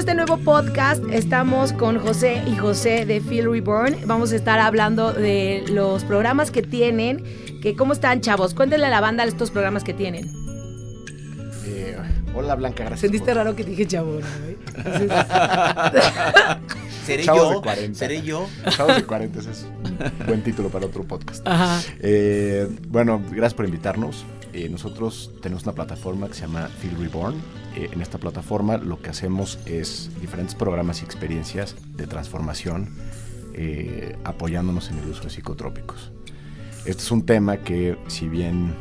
Este nuevo podcast. Estamos con José y José de Feel Reborn. Vamos a estar hablando de los programas que tienen. Que, ¿Cómo están, chavos? Cuéntenle a la banda estos programas que tienen. Eh, hola Blanca, gracias. Sentiste por- raro que dije chavos, ¿no? ¿Seré Chavos de yo? 40. ¿Seré yo? Chavos de 40, ese es un buen título para otro podcast. Ajá. Eh, bueno, gracias por invitarnos. Eh, nosotros tenemos una plataforma que se llama Feel Reborn. Eh, en esta plataforma lo que hacemos es diferentes programas y experiencias de transformación apoyándonos en el uso de psicotrópicos. Este es un tema que si bien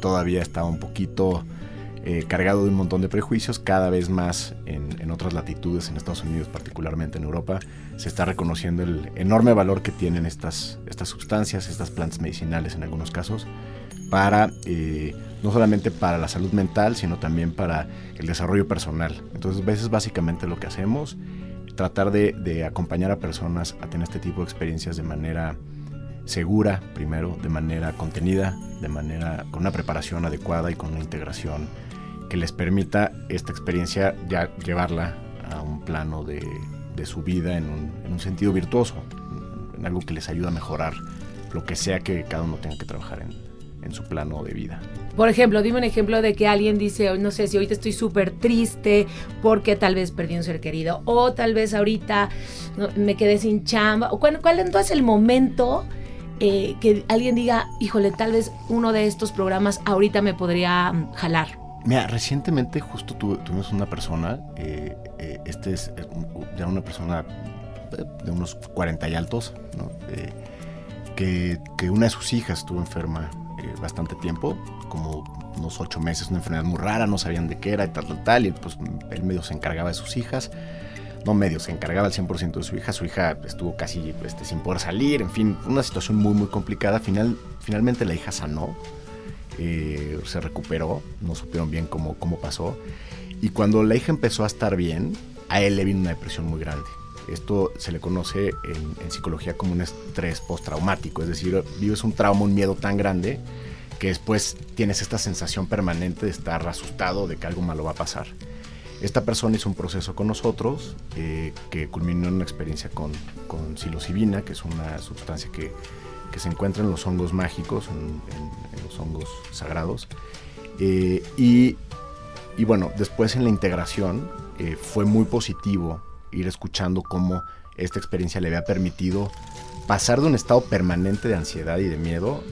todavía está un poquito eh, cargado de un montón de prejuicios, cada vez más en, en otras latitudes, en Estados Unidos, particularmente en Europa, se está reconociendo el enorme valor que tienen estas, estas sustancias, estas plantas medicinales en algunos casos, para eh, no solamente para la salud mental, sino también para el desarrollo personal. Entonces, a veces básicamente lo que hacemos, tratar de, de acompañar a personas a tener este tipo de experiencias de manera segura, primero, de manera contenida, de manera con una preparación adecuada y con una integración que les permita esta experiencia ya llevarla a un plano de, de su vida en un, en un sentido virtuoso, en algo que les ayuda a mejorar lo que sea que cada uno tenga que trabajar en, en su plano de vida. Por ejemplo, dime un ejemplo de que alguien dice, no sé, si ahorita estoy súper triste porque tal vez perdí un ser querido, o tal vez ahorita me quedé sin chamba, o cuál, cuál entonces el momento eh, que alguien diga, híjole, tal vez uno de estos programas ahorita me podría mm, jalar. Mira, recientemente justo tu- tuvimos una persona, eh, eh, este es ya una persona eh, de unos 40 y altos, ¿no? Que, una de sus hijas estuvo enferma bastante tiempo, como unos ocho meses, una enfermedad muy rara, no sabían de qué era y tal, tal, tal, y pues él medio se encargaba de sus hijas, no medio, se encargaba al 100% de su hija, su hija estuvo casi este, sin poder salir, en fin, una situación muy, muy complicada, Final, finalmente la hija sanó, eh, se recuperó, no supieron bien cómo, cómo pasó. Y cuando la hija empezó a estar bien, a él le vino una depresión muy grande. Esto se le conoce en, psicología como un estrés postraumático, es decir, vives un trauma, un miedo tan grande que después tienes esta sensación permanente de estar asustado de que algo malo va a pasar. Esta persona hizo un proceso con nosotros eh, que culminó en una experiencia con, con psilocibina, que es una sustancia que, que se encuentra en los hongos mágicos, en, en- en los hongos sagrados. Eh, y, y bueno, después en la integración eh, fue muy positivo ir escuchando cómo esta experiencia le había permitido pasar de un estado permanente de ansiedad y de miedo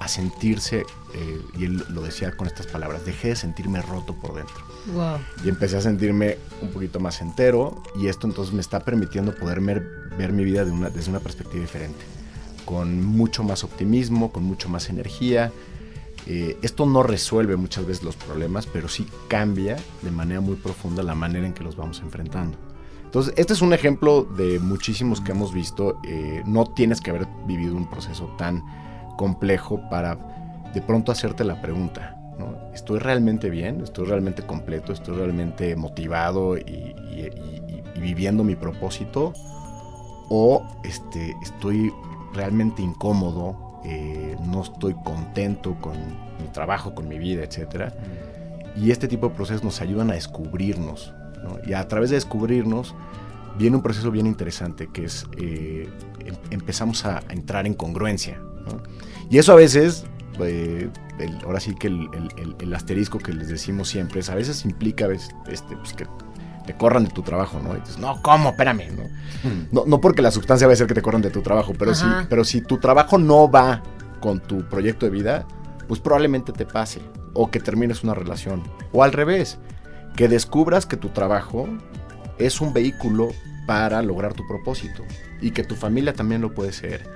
a sentirse, eh, y él lo decía con estas palabras, dejé de sentirme roto por dentro Wow. y empecé a sentirme un poquito más entero y esto entonces me está permitiendo poder ver, ver mi vida de una- desde una perspectiva diferente, con mucho más optimismo, con mucho más energía. Eh, esto no resuelve muchas veces los problemas, pero sí cambia de manera muy profunda la manera en que los vamos enfrentando. Entonces, este es un ejemplo de muchísimos que hemos visto. Eh, no tienes que haber vivido un proceso tan complejo para de pronto hacerte la pregunta, ¿no? ¿Estoy realmente bien? ¿Estoy realmente completo? ¿Estoy realmente motivado y, y- y- y viviendo mi propósito? ¿O este, estoy realmente incómodo? eh, no estoy contento con mi trabajo, con mi vida, etcétera. Y este tipo de procesos nos ayudan a descubrirnos. ¿no? Y a través de descubrirnos viene un proceso bien interesante que es eh, em- empezamos a entrar en congruencia. ¿no? Y eso a veces, eh, el- ahora sí que el, el- el- el asterisco que les decimos siempre es a veces implica a veces, este, pues, que te corran de tu trabajo, ¿no? Y dices, no, ¿cómo? Espérame, ¿no? No, no porque la sustancia va a ser que te corran de tu trabajo, pero si, pero si tu trabajo no va con tu proyecto de vida, pues probablemente te pase. O que termines una relación. O al revés, que descubras que tu trabajo es un vehículo para lograr tu propósito. Y que tu familia también lo puede ser.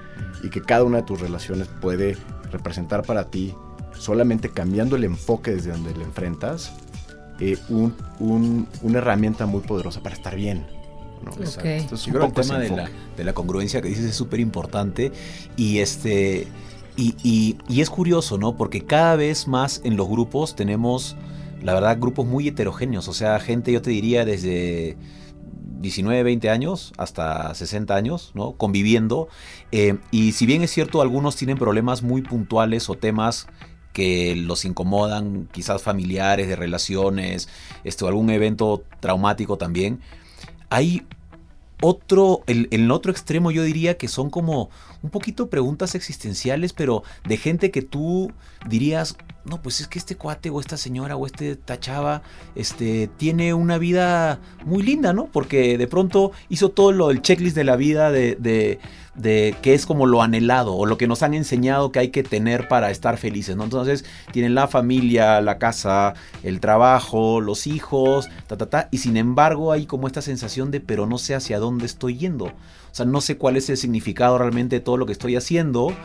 Y que cada una de tus relaciones puede representar para ti, solamente cambiando el enfoque desde donde le enfrentas, eh, un- un- una herramienta muy poderosa para estar bien. ¿no? Ok. Entonces, Yo un creo que el tema de la, de la congruencia que dices es súper importante y este y, y- y es curioso, ¿no? Porque cada vez más en los grupos tenemos, la verdad, grupos muy heterogéneos. O sea, gente, yo te diría, desde 19, 20 años hasta 60 años, ¿no? Conviviendo. Eh, y si bien es cierto, algunos tienen problemas muy puntuales o temas que los incomodan, quizás familiares, de relaciones, esto, algún evento traumático también. Hay otro, el, el otro extremo yo diría que son como un poquito preguntas existenciales, pero de gente que tú dirías, no, pues es que este cuate o esta señora o este tachaba, este, tiene una vida muy linda, ¿no? Porque de pronto hizo todo lo, el checklist de la vida de, de, de que es como lo anhelado o lo que nos han enseñado que hay que tener para estar felices, ¿no? Entonces tienen la familia, la casa, el trabajo, los hijos, ta, ta, ta, y sin embargo hay como esta sensación de, pero no sé hacia dónde estoy yendo. O sea, no sé cuál es el significado realmente de todo lo que estoy haciendo.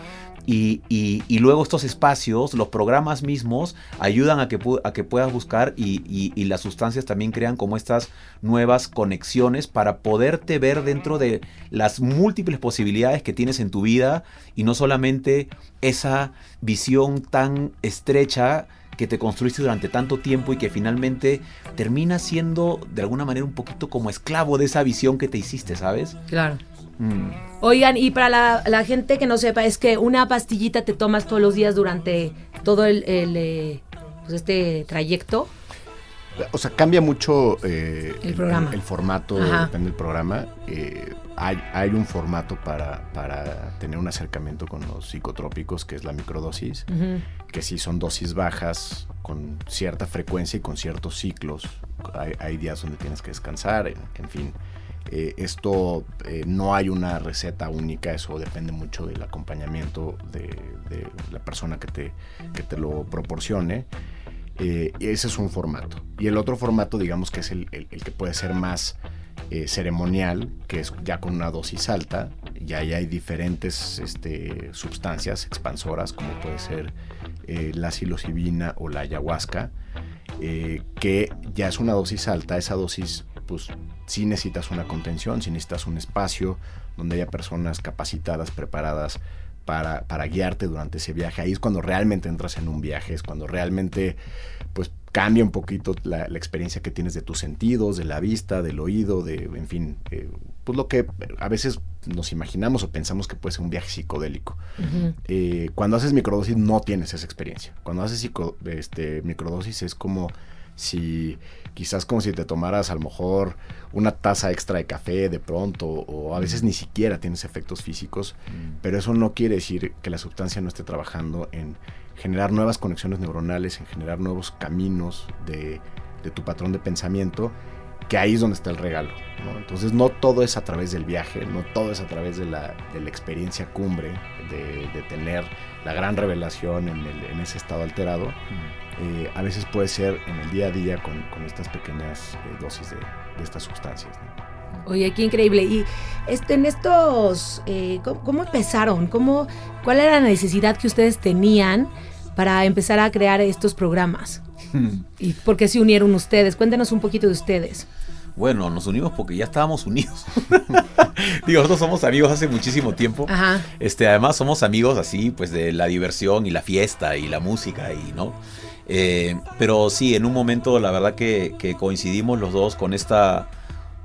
Y, y- luego estos espacios, los programas mismos, ayudan a que, a que puedas buscar y- y las sustancias también crean como estas nuevas conexiones para poderte ver dentro de las múltiples posibilidades que tienes en tu vida y no solamente esa visión tan estrecha que te construiste durante tanto tiempo y que finalmente termina siendo de alguna manera un poquito como esclavo de esa visión que te hiciste, ¿sabes? Claro. Mm. Oigan, y para la, la gente que no sepa, es que una pastillita te tomas todos los días durante todo el, el, eh, pues este trayecto. O sea, cambia mucho eh, El programa. el formato, Ajá. depende del programa. Eh, hay, hay un formato para, para tener un acercamiento con los psicotrópicos, que es la microdosis, que sí son dosis bajas, con cierta frecuencia y con ciertos ciclos. Hay, hay días donde tienes que descansar, en, en fin. Eh, esto eh, no hay una receta única, eso depende mucho del acompañamiento de, la persona que te, que te lo proporcione. Eh, ese es un formato. Y el otro formato, digamos que es el, el- que puede ser más ceremonial, que es ya con una dosis alta. Y ahí hay diferentes este, sustancias expansoras, como puede ser la psilocibina o la ayahuasca, que ya es una dosis alta. Esa dosis, pues sí necesitas una contención, sí necesitas un espacio donde haya personas capacitadas, preparadas para, para guiarte durante ese viaje. Ahí es cuando realmente entras en un viaje, es cuando realmente pues cambia un poquito la, la experiencia que tienes de tus sentidos, de la vista, del oído, de, en fin, eh, pues lo que a veces nos imaginamos o pensamos que puede ser un viaje psicodélico. Eh, cuando haces microdosis no tienes esa experiencia. Cuando haces psico- este, microdosis es como si quizás como si te tomaras a lo mejor una taza extra de café de pronto o a veces ni siquiera tienes efectos físicos, pero eso no quiere decir que la sustancia no esté trabajando en generar nuevas conexiones neuronales, en generar nuevos caminos de, de tu patrón de pensamiento, que ahí es donde está el regalo. ¿no? Entonces no todo es a través del viaje, no todo es a través de la, de la experiencia cumbre, de, de tener la gran revelación en, el- en ese estado alterado. Eh, a veces puede ser en el día a día con, con estas pequeñas eh, dosis de, de estas sustancias. ¿no? Oye, qué increíble. Y este, en estos, eh, ¿cómo, cómo empezaron? ¿Cómo, ¿Cuál era la necesidad que ustedes tenían para empezar a crear estos programas? ¿Y por qué se unieron ustedes? Cuéntenos un poquito de ustedes. Bueno, nos unimos porque ya estábamos unidos. Digo, nosotros somos amigos hace muchísimo tiempo. Ajá. Este, además somos amigos así, pues de la diversión y la fiesta y la música y, ¿no? Eh, pero sí, en un momento la verdad que, que coincidimos los dos con esta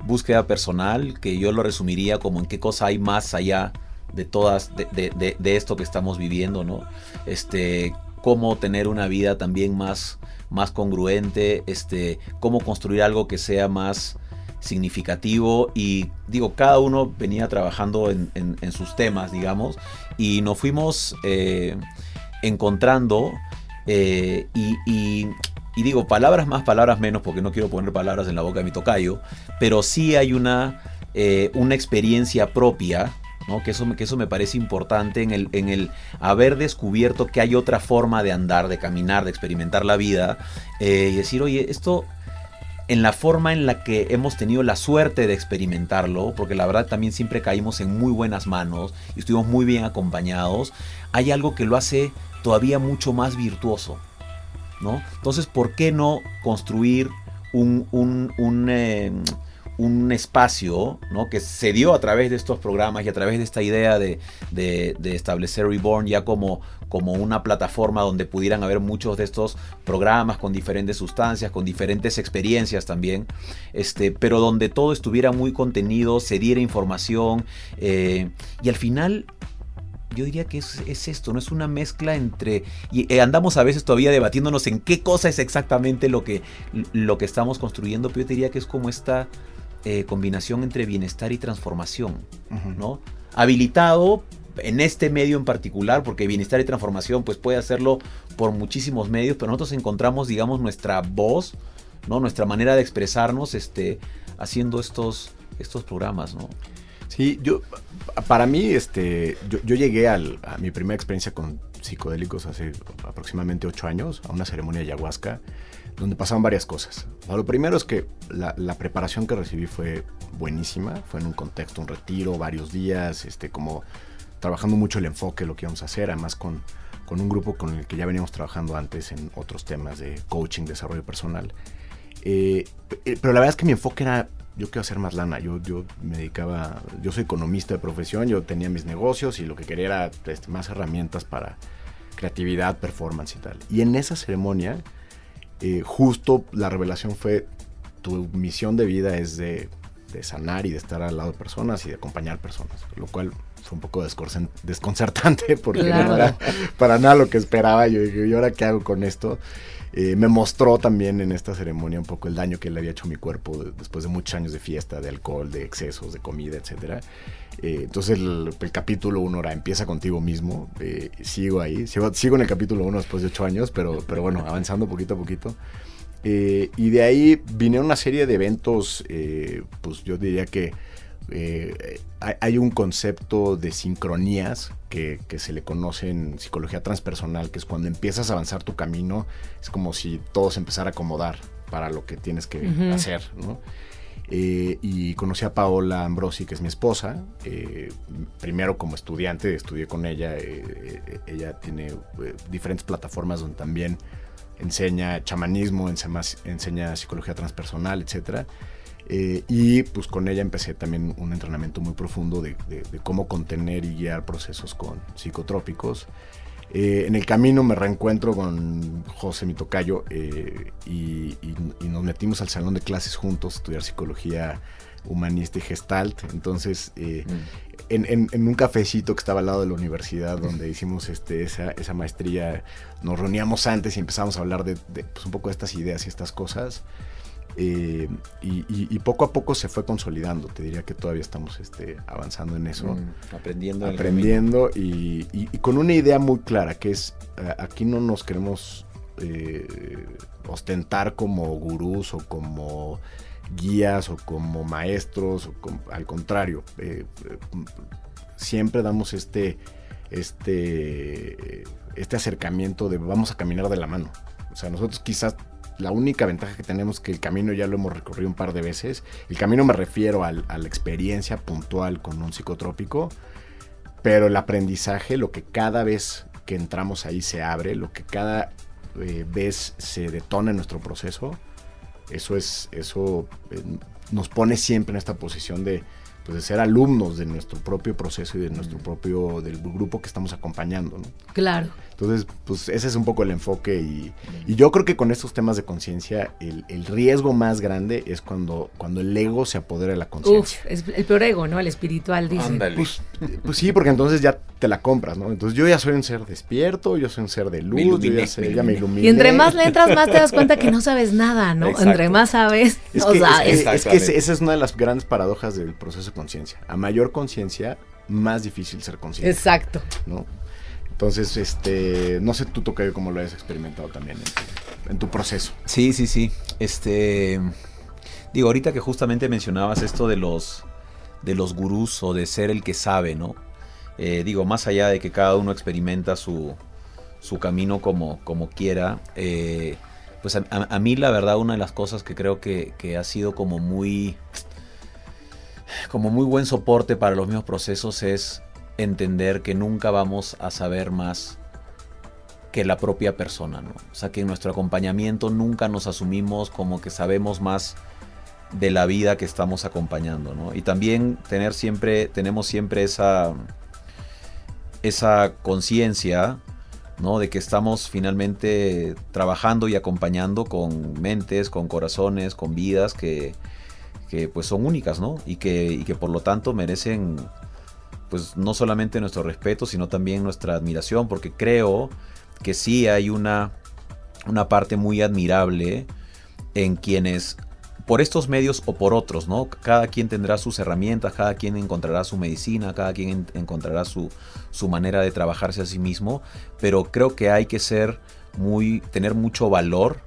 búsqueda personal, que yo lo resumiría como en qué cosa hay más allá de todas, de, de- de- de esto que estamos viviendo, ¿no? Este, cómo tener una vida también más, más congruente, este, cómo construir algo que sea más significativo. Y digo, cada uno venía trabajando en, sus temas, digamos, y nos fuimos eh, encontrando eh, y digo palabras más, palabras menos, porque no quiero poner palabras en la boca de mi tocayo, pero sí hay una, eh, una experiencia propia ¿no? Que, eso, que eso me parece importante en el, en el haber descubierto que hay otra forma de andar, de caminar, de experimentar la vida eh, y decir, oye, esto en la forma en la que hemos tenido la suerte de experimentarlo, porque la verdad también siempre caímos en muy buenas manos y estuvimos muy bien acompañados, hay algo que lo hace todavía mucho más virtuoso. ¿no? Entonces, ¿por qué no construir un, un, eh, un, espacio ¿no? que se dio a través de estos programas y a través de esta idea de, de, establecer Reborn ya como, como una plataforma donde pudieran haber muchos de estos programas con diferentes sustancias, con diferentes experiencias también, este, pero donde todo estuviera muy contenido, se diera información eh, y al final yo diría que es, esto, no es una mezcla entre... Y eh, andamos a veces todavía debatiéndonos en qué cosa es exactamente lo que, lo que estamos construyendo, pero yo diría que es como esta eh, combinación entre bienestar y transformación, ¿no? Habilitado en este medio en particular, porque bienestar y transformación pues puede hacerlo por muchísimos medios, pero nosotros encontramos, digamos, nuestra voz, ¿no? Nuestra manera de expresarnos, este, haciendo estos, estos programas, ¿no? Sí, yo, para mí, este, yo, llegué a mi primera experiencia con psicodélicos hace aproximadamente ocho años, a una ceremonia de ayahuasca, donde pasaban varias cosas. lo primero es que la, preparación que recibí fue buenísima, fue en un contexto, un retiro, varios días, este, como trabajando mucho el enfoque, lo que íbamos a hacer, además con, con un grupo con el que ya veníamos trabajando antes en otros temas de coaching, desarrollo personal. Eh, eh, pero la verdad es que mi enfoque era yo quiero hacer más lana. Yo, yo me dedicaba, yo soy economista de profesión, yo tenía mis negocios y lo que quería era este, más herramientas para creatividad, performance y tal. Y en esa ceremonia, eh, justo la revelación fue, tu misión de vida es de, sanar y de estar al lado de personas y de acompañar personas, lo cual fue un poco desconcertante porque no era para nada lo que esperaba. Yo dije, ¿y ahora qué hago con esto? Eh, me mostró también en esta ceremonia un poco el daño que le había hecho a mi cuerpo después de muchos años de fiesta, de alcohol, de excesos, de comida, etc. Eh, entonces el, capítulo 1 ahora empieza contigo mismo. Eh, sigo ahí, sigo, en el capítulo 1 después de 8 años, pero, pero bueno, avanzando poquito a poquito. y de ahí vinieron una serie de eventos, pues yo diría que eh, hay un concepto de sincronías que, se le conoce en psicología transpersonal, que es cuando empiezas a avanzar tu camino, es como si todo se empezara a acomodar para lo que tienes que hacer, eh, y conocí a Paola Ambrosi, que es mi esposa, eh, primero como estudiante, estudié con ella, ella tiene diferentes plataformas donde también enseña chamanismo, enseña, enseña psicología transpersonal, etcétera. Eh, y pues con ella empecé también un entrenamiento muy profundo de, cómo contener y guiar procesos con psicotrópicos. Eh, en el camino me reencuentro con José Mitocayo eh, y, nos metimos al salón de clases juntos a estudiar psicología humanista y gestalt. Entonces, mm. en, un cafecito que estaba al lado de la universidad donde hicimos este, esa, maestría, nos reuníamos antes y empezamos a hablar de, pues, un poco de estas ideas y estas cosas. Eh, y, poco a poco se fue consolidando. Te diría que todavía estamos este, avanzando en eso. Mm, aprendiendo. Aprendiendo y, con una idea muy clara, que es, eh, aquí no nos queremos eh, ostentar como gurús o como guías o como maestros, o al contrario, siempre damos este, este, este acercamiento de vamos a caminar de la mano. O sea, nosotros quizás la única ventaja que tenemos es que el camino ya lo hemos recorrido un par de veces. El camino me refiero a la experiencia puntual con un psicotrópico, pero el aprendizaje, lo que cada vez que entramos ahí se abre, lo que cada eh, vez se detona en nuestro proceso, eso es, eso eh, nos pone siempre en esta posición de, pues, de ser alumnos de nuestro propio proceso y de nuestro propio, del grupo que estamos acompañando. Claro. Entonces, pues ese es un poco el enfoque y, yo creo que con estos temas de conciencia, el, riesgo más grande es cuando, cuando el ego se apodera de la conciencia. Uf, es el peor ego, ¿no? El espiritual, dice. Pues, pues, sí, porque entonces ya te la compras, ¿no? Entonces yo ya soy un ser despierto, yo soy un ser de luz, me ya, me iluminé. Y entre más le entras, más te das cuenta que no sabes nada, ¿no? Entre más sabes, es no sabes. Es, que esa es una de las grandes paradojas del proceso conciencia. A mayor conciencia, más difícil ser consciente. Exacto. ¿no? Entonces, este, no sé tú, Tocayo, cómo lo hayas experimentado también. en tu proceso. Sí, sí, sí. Este, digo, ahorita que justamente mencionabas esto de los, de los gurús o de ser el que sabe, ¿no? Eh, digo, más allá de que cada uno experimenta su, su camino como, como quiera, eh, pues a, mí la verdad una de las cosas que creo que, que, ha sido como muy, como muy buen soporte para los mismos procesos es entender que nunca vamos a saber más que la propia persona, ¿no? O sea, que en nuestro acompañamiento nunca nos asumimos como que sabemos más de la vida que estamos acompañando, ¿no? Y también tener siempre, tenemos siempre esa, esa conciencia, ¿no? De que estamos finalmente trabajando y acompañando con mentes, con corazones, con vidas que, que pues son únicas, ¿no? Y que, y que por lo tanto merecen pues no solamente nuestro respeto, sino también nuestra admiración, porque creo que sí hay una, una parte muy admirable en quienes por estos medios o por otros, ¿no? Cada quien tendrá sus herramientas, cada quien encontrará su medicina, cada quien encontrará su, su manera de trabajarse a sí mismo, pero creo que hay que ser muy, tener mucho valor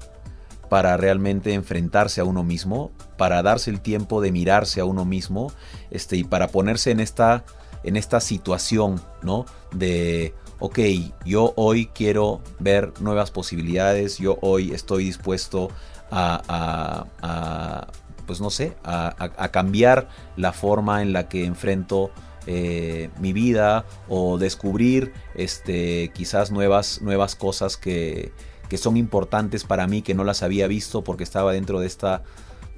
para realmente enfrentarse a uno mismo, para darse el tiempo de mirarse a uno mismo, este, y para ponerse en esta, en esta situación, ¿no? De, ok, yo hoy quiero ver nuevas posibilidades, yo hoy estoy dispuesto a, pues no sé, a, cambiar la forma en la que enfrento eh, mi vida o descubrir este, quizás nuevas, nuevas cosas que, que son importantes para mí que no las había visto porque estaba dentro de esta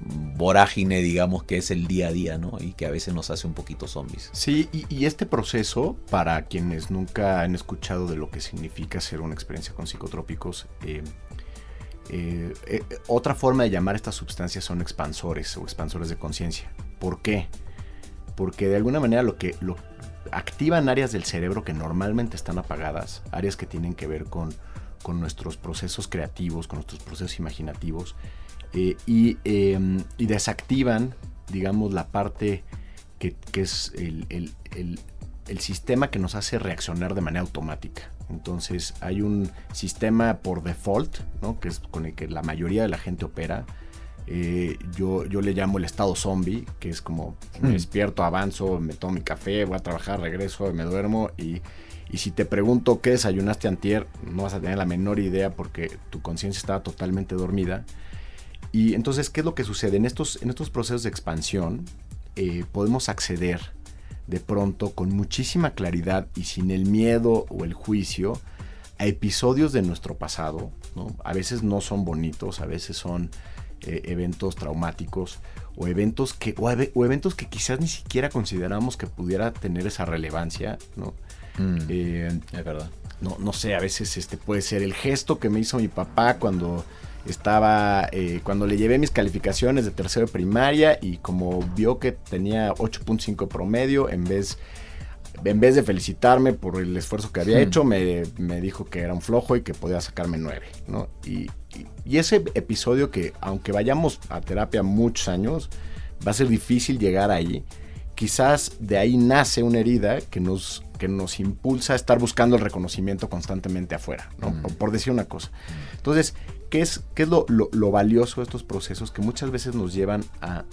vorágine, digamos, que es el día a día, ¿no? Y que a veces nos hace un poquito zombies. Sí, y, este proceso, para quienes nunca han escuchado de lo que significa hacer una experiencia con psicotrópicos, eh, eh, eh, otra forma de llamar estas sustancias son expansores o expansores de conciencia. ¿Por qué? Porque de alguna manera lo que lo, activan áreas del cerebro que normalmente están apagadas, áreas que tienen que ver con, con nuestros procesos creativos, con nuestros procesos imaginativos, eh, em, y, desactivan, digamos, la parte que, es el, sistema que nos hace reaccionar de manera automática. Entonces hay un sistema por default, ¿no? que es con el que la mayoría de la gente opera. Eh, yo, yo le llamo el estado zombie, que es como me hmm. despierto, avanzo, me tomo mi café, voy a trabajar, regreso, me duermo y, y si te pregunto qué desayunaste antier, no vas a tener la menor idea porque tu conciencia estaba totalmente dormida. Y entonces, ¿qué es lo que sucede? En estos, en estos procesos de expansión eh, podemos acceder de pronto con muchísima claridad y sin el miedo o el juicio a episodios de nuestro pasado. A veces no son bonitos, a veces son eh, eventos traumáticos o eventos, que, o, eventos que quizás ni siquiera consideramos que pudiera tener esa relevancia. ¿no? Mm, eh, es verdad. No, no sé, a veces este puede ser el gesto que me hizo mi papá cuando estaba eh, cuando le llevé mis calificaciones de tercero de primaria y como vio que tenía 8.5 promedio, en vez, en vez de felicitarme por el esfuerzo que había hmm. hecho, me, dijo que era un flojo y que podía sacarme 9. ¿no? Y, y, ese episodio que, aunque vayamos a terapia muchos años, va a ser difícil llegar ahí. Quizás de ahí nace una herida que nos, que nos impulsa a estar buscando el reconocimiento constantemente afuera, ¿no? Hmm. por decir una cosa. Entonces, ¿Qué es, qué es lo, valioso de estos procesos que muchas veces nos llevan a,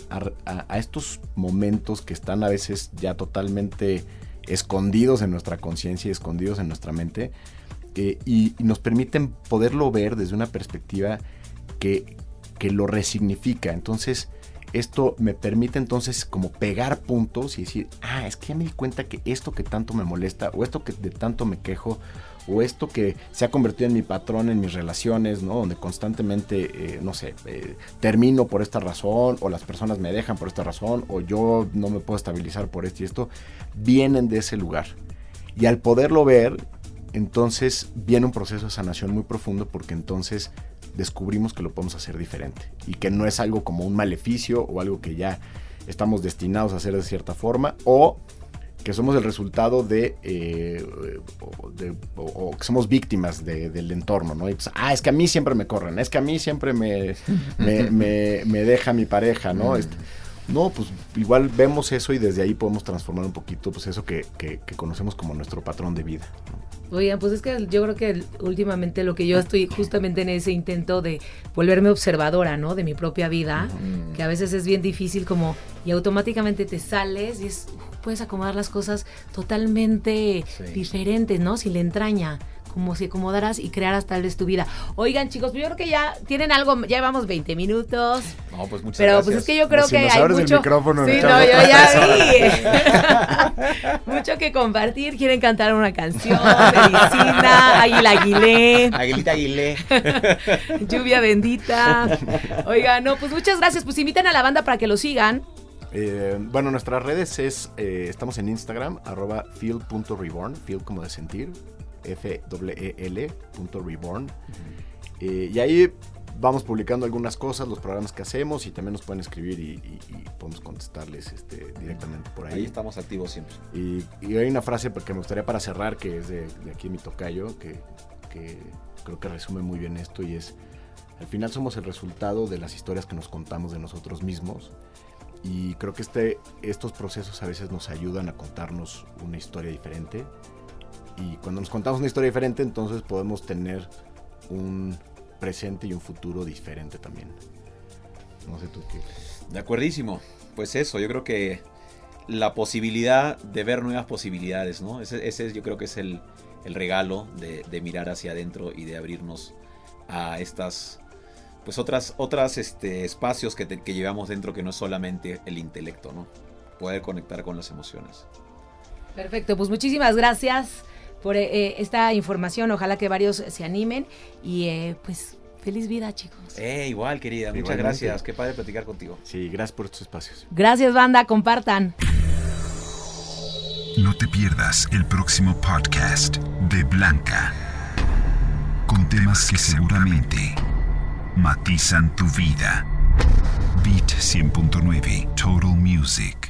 estos momentos que están a veces ya totalmente escondidos en nuestra conciencia y escondidos en nuestra mente eh, y, nos permiten poderlo ver desde una perspectiva que, que lo resignifica. Entonces, esto me permite entonces como pegar puntos y decir, ah, es que ya me di cuenta que esto que tanto me molesta o esto que de tanto me quejo o esto que se ha convertido en mi patrón en mis relaciones, ¿no? Donde constantemente, eh, no sé, eh, termino por esta razón, o las personas me dejan por esta razón, o yo no me puedo estabilizar por esto y esto, vienen de ese lugar. Y al poderlo ver, entonces viene un proceso de sanación muy profundo porque entonces descubrimos que lo podemos hacer diferente y que no es algo como un maleficio o algo que ya estamos destinados a hacer de cierta forma o que somos el resultado de, eh, o, que somos víctimas del entorno, ¿no? Pues, ah, es que a mí siempre me corren, es que a mí siempre me, me, deja mi pareja, ¿no? Este, No, pues igual vemos eso y desde ahí podemos transformar un poquito pues eso que, que- que conocemos como nuestro patrón de vida. ¿no? Oigan, pues es que yo creo que últimamente lo que yo estoy justamente en ese intento de volverme observadora, ¿no? De mi propia vida, que a veces es bien difícil como y automáticamente te sales y es puedes acomodar las cosas totalmente Sí. diferentes, ¿no? Sin la entraña, como si acomodaras y crearas tal vez tu vida. Oigan, chicos, yo creo que ya tienen algo, ya llevamos 20 minutos. No, pues muchas Pero gracias. pues es que yo creo Si que nos hay abres el mucho, micrófono, sí, no, yo ya vi. mucho que compartir. Quieren cantar una canción, medicina, Águila Aguilé, Aguilita Aguilé. lluvia bendita. Oiga, no, pues muchas gracias. Pues invitan a la banda para que lo sigan. Eh, bueno, nuestras redes es, eh, estamos en Instagram, arroba feel.reborn, feel como de sentir, F-E-L punto reborn. Eh, y ahí vamos publicando algunas cosas, los programas que hacemos y también nos pueden escribir y, y- y podemos contestarles este, directamente por Ahí ahí. estamos activos siempre. Y, y hay una frase que me gustaría para cerrar, que es de, de aquí mi tocayo, que, que creo que resume muy bien esto y es, al final somos el resultado de las historias que nos contamos de nosotros mismos. Y creo que este, estos procesos a veces nos ayudan a contarnos una historia diferente. Y cuando nos contamos una historia diferente, entonces podemos tener un presente y un futuro diferente también. No sé tú qué. De acuerdísimo. Pues eso, yo creo que la posibilidad de ver nuevas posibilidades, ¿no? Ese, ese es- yo creo que es el, el regalo de, de mirar hacia adentro y de abrirnos a estas, pues otras, otras este, espacios que, te- que llevamos dentro que no es solamente el intelecto, ¿no? Poder conectar con las emociones. Perfecto, pues muchísimas gracias por eh, eh, esta información. Ojalá que varios se animen y eh, pues feliz vida, chicos. Eh, igual, querida. Muchas gracias. Qué padre platicar contigo. Sí, gracias por estos espacios. Gracias, banda, compartan. No te pierdas el próximo podcast de Blanca. Con temas que seguramente matizan tu vida. Beat 100.9 Total